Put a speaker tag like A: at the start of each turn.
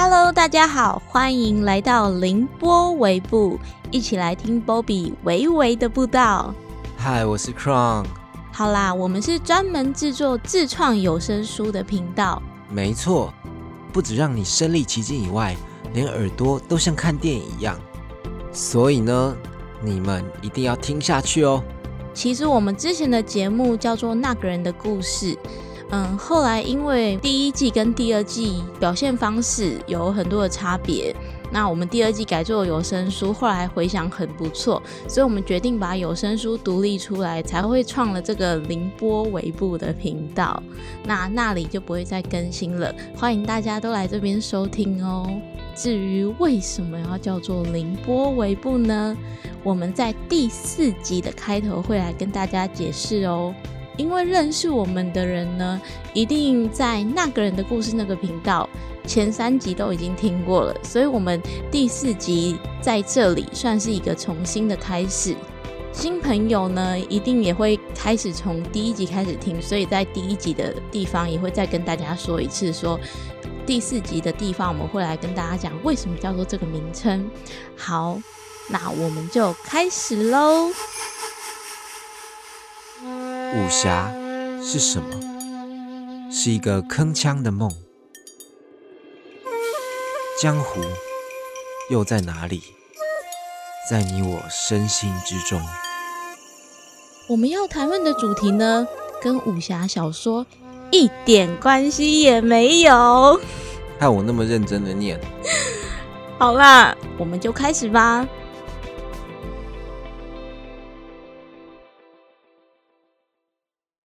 A: Hello，大家好，欢迎来到凌波微步，一起来听 Bobby 微微的步道。
B: 嗨，我是 Crown。
A: 好啦，我们是专门制作自创有声书的频道。
B: 没错，不止让你身临其境以外，连耳朵都像看电影一样。所以呢，你们一定要听下去哦。
A: 其实我们之前的节目叫做《那个人的故事》。嗯，后来因为第一季跟第二季表现方式有很多的差别，那我们第二季改做有声书，后来回响很不错，所以我们决定把有声书独立出来，才会创了这个凌波尾部的频道。那那里就不会再更新了，欢迎大家都来这边收听哦。至于为什么要叫做凌波尾部呢？我们在第四集的开头会来跟大家解释哦。因为认识我们的人呢，一定在那个人的故事那个频道前三集都已经听过了，所以我们第四集在这里算是一个重新的开始。新朋友呢，一定也会开始从第一集开始听，所以在第一集的地方也会再跟大家说一次，说第四集的地方我们会来跟大家讲为什么叫做这个名称。好，那我们就开始喽。
B: 武侠是什么？是一个铿锵的梦。江湖又在哪里？在你我身心之中。
A: 我们要谈论的主题呢，跟武侠小说一点关系也没有。
B: 看我那么认真的念。
A: 好啦，我们就开始吧。